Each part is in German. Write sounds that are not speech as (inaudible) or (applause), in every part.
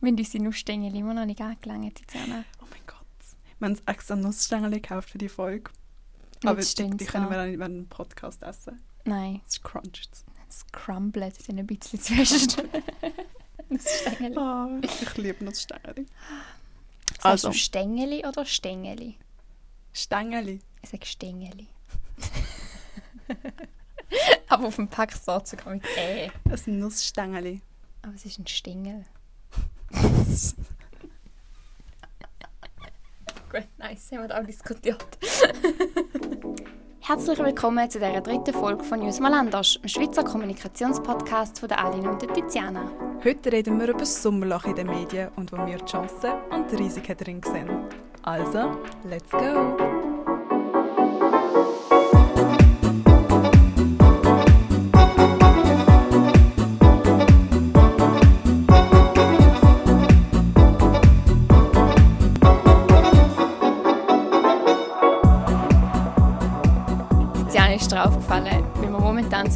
Wenn unsere Nussstängel immer noch nicht angelangt, Tiziana. Oh mein Gott. Wir haben extra Nussstängel gekauft für die Folge. Aber die, die können wir dann nicht während dem Podcast essen. Nein, Es cruncht. es crumblet dann ein bisschen zwischen. Nussstängel. (laughs) Oh, ich liebe Nussstängel. Sagst Also. du Stängeli oder Stängeli? Stängeli. Ich sage Stängeli. (laughs) Aber auf dem Pack steht sogar mit E. Das sind Nussstängeli. Aber es ist ein Stängel. Gut, nice, haben wir da auch diskutiert. Herzlich willkommen zu dieser dritten Folge von News anders, dem Schweizer Kommunikationspodcast von der Aline und der Tiziana. Heute reden wir über das Sommerloch in den Medien und wo wir die Chancen und die Risiken drin sehen. Also, let's go!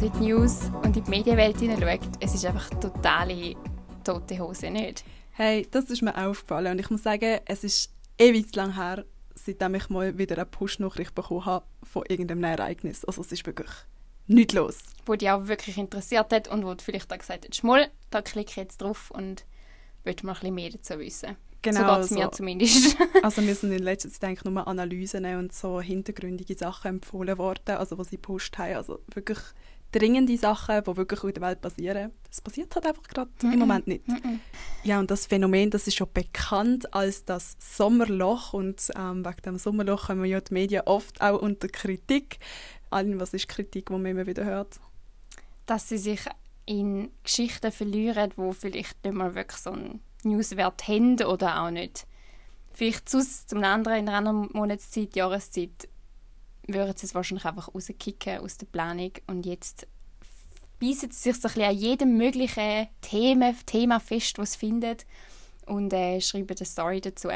In die News und in die Medienwelt hineinschaut, es ist einfach totale tote Hose, nicht? Hey, das ist mir aufgefallen und ich muss sagen, es ist ewig zu lang her, seitdem ich mal wieder eine Push-Nachricht bekommen habe von irgendeinem Ereignis. Also es ist wirklich nichts los. Wo dich auch wirklich interessiert hat und wo du vielleicht auch gesagt hast, Schmoll, da klicke ich jetzt drauf und möchte mal ein bisschen mehr dazu wissen. Genau, so geht es mir zumindest. (laughs) Also mir sind in letzter Zeit eigentlich nur Analysen und so hintergründige Sachen empfohlen worden, also was sie gepostet haben. Also wirklich dringende Sachen, die wirklich in der Welt passieren. Das passiert halt einfach gerade im Moment nicht. Mhm. Ja, und das Phänomen, das ist schon bekannt als das Sommerloch und ähm, wegen dem Sommerloch kommen ja die Medien oft auch unter Kritik. Allen, was ist Kritik, die man immer wieder hört? Dass sie sich in Geschichten verlieren, wo vielleicht nicht mal wirklich so einen Newswert haben oder auch nicht. Vielleicht zu, zum anderen in einer anderen Monatszeit, Jahreszeit, würden sie es wahrscheinlich einfach rauskicken aus der Planung und jetzt beißen sie sich so ein bisschen an jedem möglichen Thema, Thema fest, was sie finden und äh, schreiben eine Story dazu.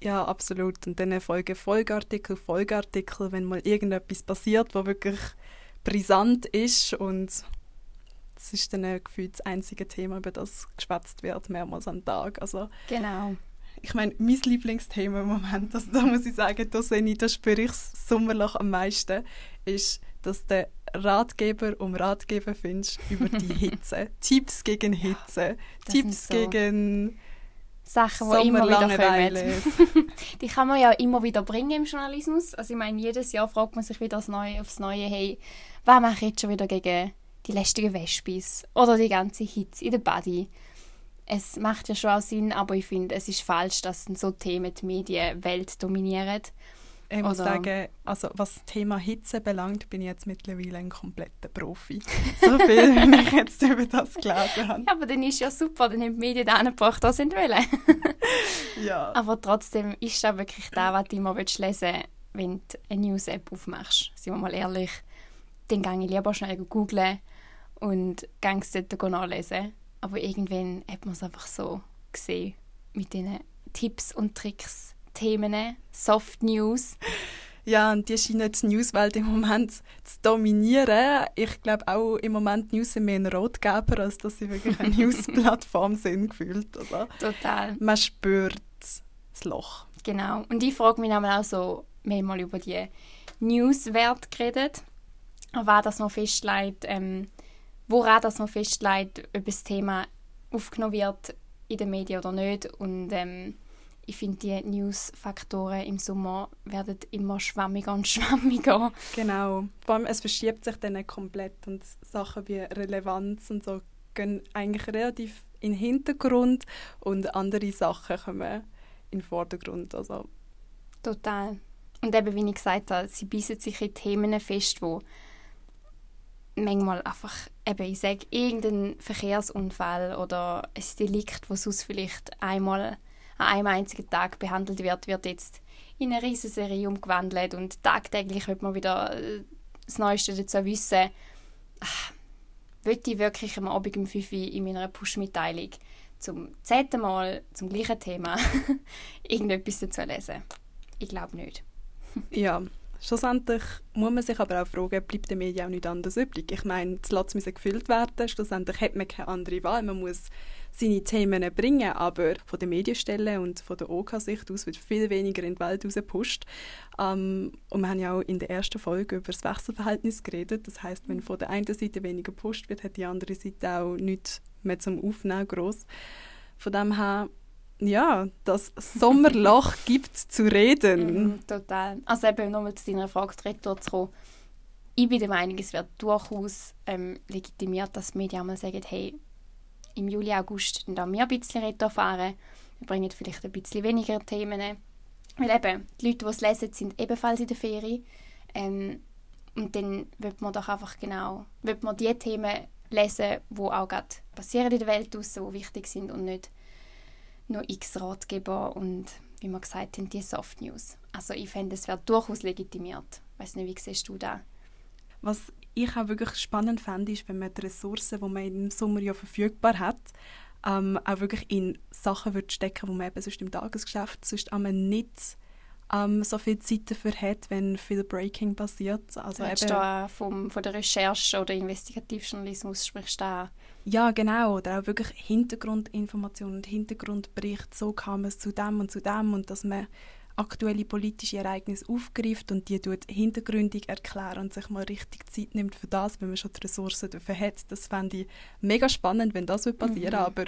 Ja, absolut. Und dann folgen Folgeartikel, Folgeartikel, wenn mal irgendetwas passiert, was wirklich brisant ist und es ist dann äh, gefühlt das einzige Thema, über das geschwätzt wird, mehrmals am Tag. Also Genau. Ich meine, mein Lieblingsthema im Moment, also da muss ich sagen, da sehe ich, da spüre ich das Sommerloch am meisten, ist, dass der Ratgeber um Ratgeber findest (laughs) über die Hitze. Tipps gegen Hitze, Das Tipps so gegen Sachen, die immer wieder kommen. (laughs) Die kann man ja immer wieder bringen im Journalismus. Also ich meine, jedes Jahr fragt man sich wieder aufs Neue, aufs Neue hey, was mache ich jetzt schon wieder gegen die lästigen Wespis oder die ganze Hitze in der Body. Es macht ja schon auch Sinn, aber ich finde, es ist falsch, dass so Themen die Medienwelt dominieren. Ich muss Oder- sagen, also was das Thema Hitze belangt, bin ich jetzt mittlerweile ein kompletter Profi. (laughs) So viel, wie ich jetzt über das gelesen habe. Ja, aber dann ist ja super, dann haben die Medien da gebracht, was sie wollen. (laughs) Ja. Aber trotzdem ist das wirklich das, was du immer lesen willst, wenn du eine News-App aufmachst. Sind wir mal ehrlich. Dann gehe ich lieber schnell googlen und gehe es dort nachlesen. Aber irgendwann hat man es einfach so gesehen mit diesen Tipps und Tricks, Themen, Soft News. ja, und die scheinen die Newswelt im Moment zu dominieren. Ich glaube auch im Moment News sind mehr ein Rotgeber, als dass sie wirklich eine (laughs) Newsplattform sind, gefühlt. Also, Total. man spürt das Loch. Genau. Und ich frage mich auch so, wir haben mal über die Newswerte geredet, was das noch festlegt, ähm, woran das noch festlegt, ob das Thema aufgenommen wird in den Medien oder nicht. Und ähm, ich finde, die Newsfaktoren im Sommer werden immer schwammiger und (laughs) schwammiger. Genau. Vor allem, es verschiebt sich dann komplett und Sachen wie Relevanz und so gehen eigentlich relativ in den Hintergrund und andere Sachen kommen in den Vordergrund. Also, Total. Und eben, wie ich gesagt habe, sie beißen sich in Themen fest, wo manchmal einfach, eben, ich sage, irgendein Verkehrsunfall oder ein Delikt, das sonst vielleicht einmal an einem einzigen Tag behandelt wird, wird jetzt in eine riesige Serie umgewandelt und tagtäglich wird man wieder äh, das Neueste dazu wissen. Ach, Wollte ich wirklich am Abend um 5 Uhr in meiner Push-Mitteilung zum zehnten Mal zum gleichen Thema (laughs) irgendetwas dazu lesen? Ich glaube nicht. ja, Schlussendlich muss man sich aber auch fragen, bleibt der Medien auch nicht anders übrig? Ich meine, die Slots müssen gefüllt werden, schlussendlich hat man keine andere Wahl, man muss seine Themen bringen, aber von der Medienstelle und von der OK-Sicht aus wird viel weniger in die Welt rausgepusht. Ähm, und wir haben ja auch in der ersten Folge über das Wechselverhältnis geredet, das heißt, wenn von der einen Seite weniger gepusht wird, hat die andere Seite auch nichts mehr zum Aufnehmen groß. Von dem her ja, das Sommerloch (laughs) gibt zu reden. Mm, total. Also eben nochmal zu deiner Frage zurückzukommen. Ich bin der Meinung, es wird durchaus ähm, legitimiert, dass die Medien mal sagen, hey, im Juli, August dann wir ein bisschen Retro fahren. Wir bringen vielleicht ein bisschen weniger Themen. Weil eben, die Leute, die es lesen, sind ebenfalls in der Ferie. Ähm, und dann wird man doch einfach genau, wird man die Themen lesen, die auch gerade passieren in der Welt draussen, die wichtig sind und nicht noch x Ratgeber und wie wir gesagt haben, die Soft News. Also ich fände, es wäre durchaus legitimiert. Ich weiß nicht, wie siehst du das? Was ich auch wirklich spannend fände, ist, wenn man die Ressourcen, die man im Sommer ja verfügbar hat, ähm, auch wirklich in Sachen würde stecken, die man eben sonst im Tagesgeschäft sonst nicht ähm, so viel Zeit dafür hat, wenn viel Breaking passiert. Also du eben, da vom, von der Recherche oder Investigativjournalismus sprichst du da ja, genau. Oder auch wirklich Hintergrundinformationen und Hintergrundberichte. So kam es zu dem und zu dem. Und dass man aktuelle politische Ereignisse aufgreift und die tut hintergründig erklären und sich mal richtig Zeit nimmt für das, wenn man schon die Ressourcen dafür hat. Das fände ich mega spannend, wenn das passieren mhm. aber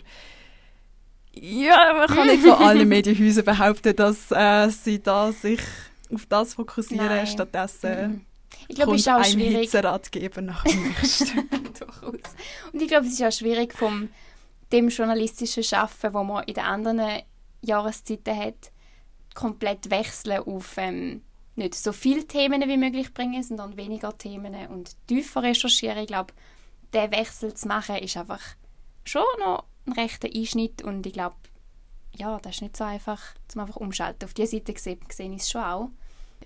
ja, man kann nicht von allen (laughs) Medienhäusern behaupten, dass äh, sie da sich auf das fokussieren, Nein. stattdessen mhm. Ich glaube, es ist auch schwierig. ein Hitzeratgeber nach dem (laughs) nächsten. Durchaus. Und ich glaube, es ist auch schwierig vom dem journalistischen Schaffen, wo man in den anderen Jahreszeiten hat, komplett wechseln auf ähm, nicht so viele Themen wie möglich bringen, sondern weniger Themen und tiefer recherchieren. Ich glaube, der Wechsel zu machen, ist einfach schon noch ein rechter Einschnitt und ich glaube, ja, das ist nicht so einfach, zum einfach umschalten. Auf dieser Seite gesehen, gesehen ist es schon auch.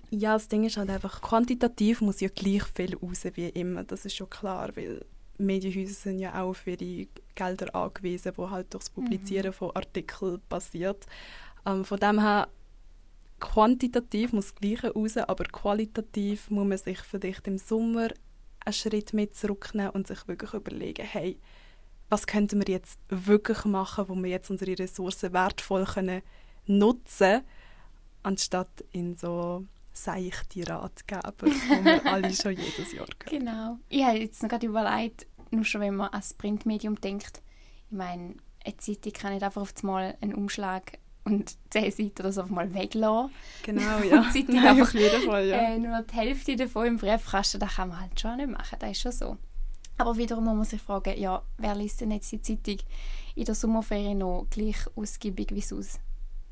Ja, das Ding ist halt einfach, quantitativ muss ja gleich viel raus wie immer. Das ist schon klar, weil Medienhäuser sind ja auch auf ihre Gelder angewiesen, die halt durchs Publizieren mhm. von Artikeln passiert. Ähm, von dem her, quantitativ muss das Gleiche raus, aber qualitativ muss man sich vielleicht im Sommer einen Schritt mit zurücknehmen und sich wirklich überlegen, hey, was könnten wir jetzt wirklich machen, wo wir jetzt unsere Ressourcen wertvoll können nutzen anstatt in so seichte Ratgeber, die wir (laughs) alle schon jedes Jahr hören. Genau. Ich habe jetzt noch gerade überlegt, nur schon wenn man an das Printmedium denkt, ich meine, eine Zeitung kann nicht einfach auf einmal einen Umschlag und (laughs) zehn Seiten oder so auf mal weglassen. Genau, (laughs) ja. Und Zeitung Nein, einfach auf jeden Fall, ja. Äh, nur die Hälfte davon im Briefkasten, das kann man halt schon nicht machen, das ist schon so. Aber wiederum muss man sich fragen, ja, wer liest denn jetzt die Zeitung in der Sommerferien noch gleich ausgiebig wie sonst?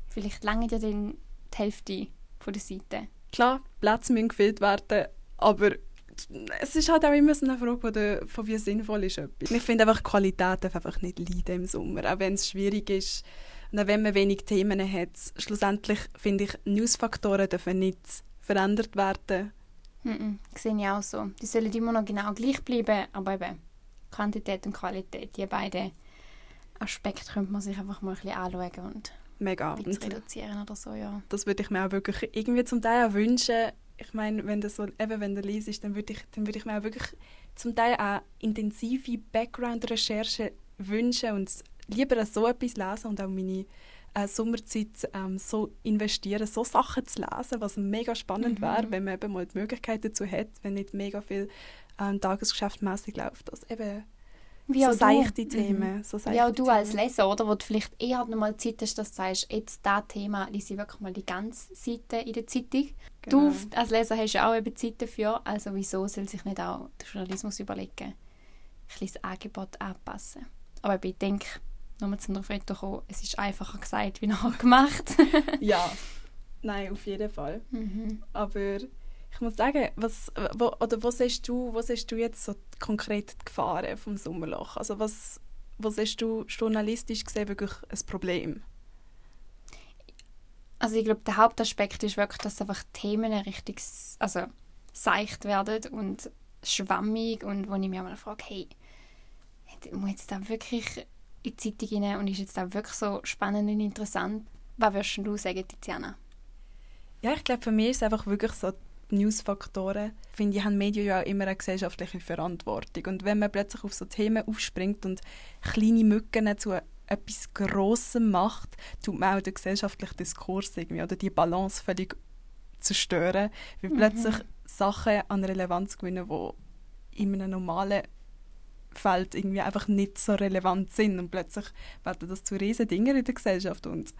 Vielleicht lange ja dann die Hälfte von der Seite. Klar, Plätze müssen gefüllt werden, aber es ist halt auch immer so eine Frage, von wie sinnvoll ist etwas. Ich finde einfach, die Qualität darf einfach nicht leiden im Sommer, auch wenn es schwierig ist. Und wenn man wenig Themen hat, schlussendlich finde ich, Newsfaktoren dürfen nicht verändert werden. -mm, sehe ich auch so. Die sollen immer noch genau gleich bleiben, aber eben Quantität und Qualität, die beiden Aspekte könnte man sich einfach mal ein bisschen anschauen und mega. Ein reduzieren oder so, ja. Das würde ich mir auch wirklich irgendwie zum Teil auch wünschen. Ich meine, wenn das so, eben wenn der liest, dann würde ich, dann würde ich mir auch wirklich zum Teil auch intensive Background-Recherche wünschen und lieber so etwas lesen und auch meine äh, Sommerzeit ähm, so investieren, so Sachen zu lesen, was mega spannend mhm. wäre, wenn man eben mal die Möglichkeit dazu hat, wenn nicht mega viel ähm, tagesgeschäftmäßig läuft, dass eben wie so seichte Themen. Mhm. So seichte wie auch du Themen. als Leser, oder? Wo du vielleicht eher noch mal Zeit hast, dass du sagst, jetzt dieses Thema lese ich wirklich mal die ganze Seite in der Zeitung. Genau. Du als Leser hast ja auch eben Zeit dafür, also wieso soll sich nicht auch der Journalismus überlegen, ein bisschen das Angebot anpassen. Aber ich denke, nochmal zu einer Frage kommen, es ist einfacher gesagt wie (laughs) nachher gemacht. (laughs) ja, nein, auf jeden Fall. Mhm. Aber ich muss sagen, was, wo, oder wo siehst du, wo siehst du jetzt so konkret die Gefahren vom Sommerloch? Also was, wo siehst du journalistisch gesehen wirklich ein Problem? Also ich glaube, der Hauptaspekt ist wirklich, dass einfach Themen richtig also seicht werden und schwammig und wo ich mich mal frage, hey, muss jetzt da wirklich in die Zeitung rein und ist jetzt da wirklich so spannend und interessant? Was würdest du sagen, Tiziana? Ja, ich glaube, für mich ist es einfach wirklich so Hauptnewsfaktoren, finde ich, haben Medien ja auch immer eine gesellschaftliche Verantwortung. Und wenn man plötzlich auf so Themen aufspringt und kleine Mücken zu etwas Grossem macht, tut man auch den gesellschaftlichen Diskurs irgendwie oder die Balance völlig zerstören, weil mhm. plötzlich Sachen an Relevanz gewinnen, die in einem normalen Feld irgendwie einfach nicht so relevant sind und plötzlich werden das zu riesen Dingen in der Gesellschaft und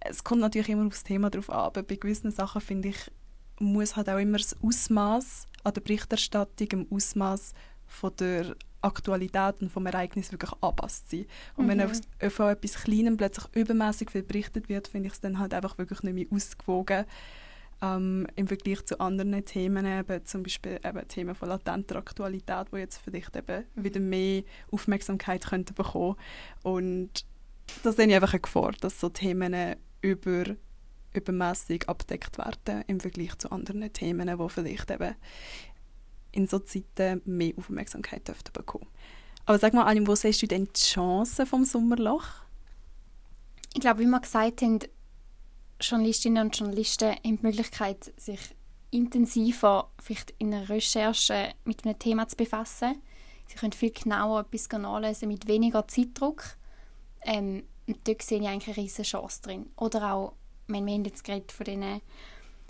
es kommt natürlich immer aufs Thema drauf an, aber bei gewissen Sachen finde ich, muss halt auch immer das Ausmaß an der Berichterstattung, im Ausmaß von der Aktualität und vom Ereignis wirklich angepasst sein. Und mhm. wenn auf, von etwas Kleinem plötzlich übermäßig viel berichtet wird, finde ich es dann halt einfach wirklich nicht mehr ausgewogen ähm, im Vergleich zu anderen Themen, eben zum Beispiel eben Themen von latenter Aktualität, wo jetzt vielleicht eben wieder mehr Aufmerksamkeit könnten bekommen. Und das sehe ich einfach eine Gefahr, dass so Themen über übermäßig abdeckt werden im Vergleich zu anderen Themen, die vielleicht eben in so Zeiten mehr Aufmerksamkeit dürften bekommen. Aber sag mal, Anni, wo siehst du denn die Chancen vom Sommerloch? Ich glaube, wie wir gesagt haben, Journalistinnen und Journalisten haben die Möglichkeit, sich intensiver vielleicht in der Recherche mit einem Thema zu befassen. Sie können viel genauer etwas nachlesen mit weniger Zeitdruck. Ähm, und dort sehe ich eigentlich eine riesige Chance drin. Oder auch, wenn wir haben jetzt gerade von diesen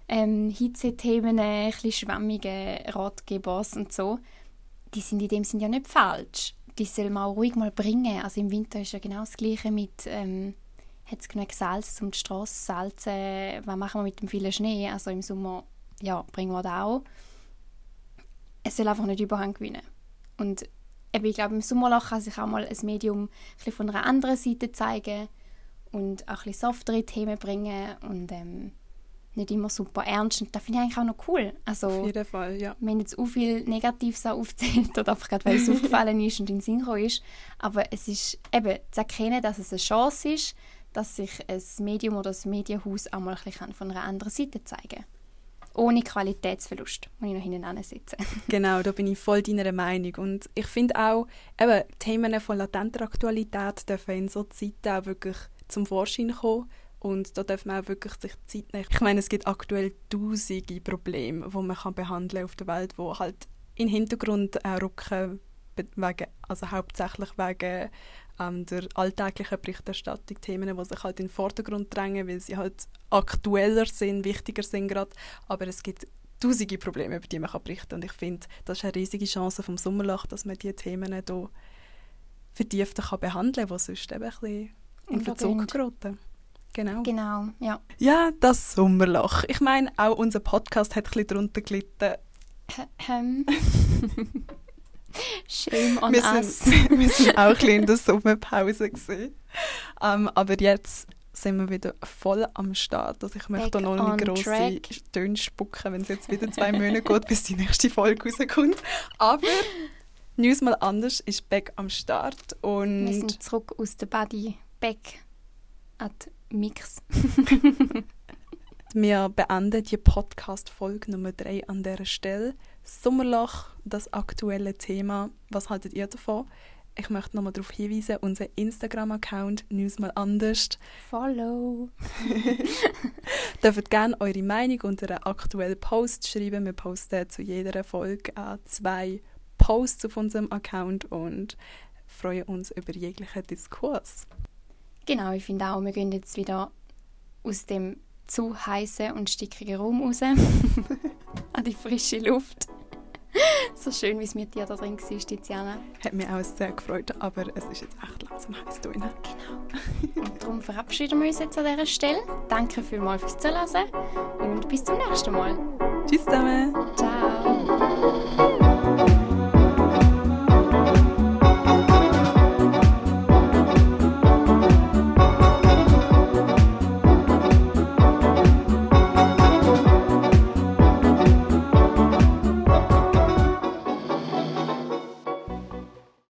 ähm, Hitze-Themen, ein bisschen schwammigen Ratgebers und so, die sind in dem Sinne ja nicht falsch. Die soll man auch ruhig mal bringen. Also im Winter ist ja genau das Gleiche mit ähm, hat es genug Salz, um die Straße zu salzen? Was machen wir mit dem vielen Schnee? Also im Sommer ja, bringen wir das auch. Es soll einfach nicht Überhang gewinnen. Und eben, ich glaube, im Sommerloch kann sich auch mal ein Medium ein von einer anderen Seite zeigen und auch ein softere Themen bringen und ähm, nicht immer super ernst. Und das finde ich eigentlich auch noch cool. Also, Auf jeden Fall, ja. Wir haben jetzt so viel Negatives aufzählt oder einfach gerade, weil es (laughs) aufgefallen ist und in den Sinn ist. Aber es ist eben zu erkennen, dass es eine Chance ist, dass sich ein Medium oder ein Medienhaus auch mal von einer anderen Seite zeigen kann. Ohne Qualitätsverlust, muss ich noch hinten sitzen. (laughs) genau, da bin ich voll deiner Meinung. Und ich finde auch, eben, Themen von latenter Aktualität dürfen in so Zeiten auch wirklich zum Vorschein kommen. Und da darf man auch wirklich sich Zeit nehmen. Ich meine, es gibt aktuell tausende Probleme, die man kann behandeln auf der Welt, wo halt im Hintergrund auch rücken, wegen, also hauptsächlich wegen ähm, der alltäglichen Berichterstattung Themen, die sich halt in den Vordergrund drängen, weil sie halt aktueller sind, wichtiger sind gerade. Aber es gibt tausende Probleme, über die man berichten kann. Und ich finde, das ist eine riesige Chance vom Sommerloch, dass man diese Themen hier vertiefter kann behandeln kann, die sonst eben ein bisschen in Verzug geraten. Genau. Genau, ja. Ja, das Sommerloch. Ich meine, auch unser Podcast hat ein bisschen darunter gelitten. (laughs) Ähm. Shame on wir us. Sind, (laughs) wir sind auch ein in der (laughs) Sommerpause. Gewesen. Um, aber jetzt sind wir wieder voll am Start. Also ich möchte Back noch nicht grosse Töne spucken, wenn es jetzt wieder zwei Monate geht, bis die nächste Folge rauskommt. Aber News mal anders ist back am Start. Und wir sind zurück aus der Body back at Mix. (laughs) wir beenden die Podcast-Folge Nummer 3 an dieser Stelle. Sommerloch, das aktuelle Thema. Was haltet ihr davon? Ich möchte nochmal darauf hinweisen, unser Instagram-Account «News mal anders». Follow! (laughs) dürft gerne eure Meinung unter einem aktuellen Post schreiben. Wir posten zu jeder Folge zwei Posts auf unserem Account und freuen uns über jeglichen Diskurs. Genau, ich finde auch, wir gehen jetzt wieder aus dem zu heißen und stickigen Raum raus (laughs) an die frische Luft. (laughs) so schön, wie es mit dir da drin war, Tiziana. Hat mich auch sehr gefreut, aber es ist jetzt echt langsam heiß drinnen. Genau. Und darum verabschieden wir uns jetzt an dieser Stelle. Danke vielmals fürs Zuhören und bis zum nächsten Mal. Tschüss zusammen. Ciao.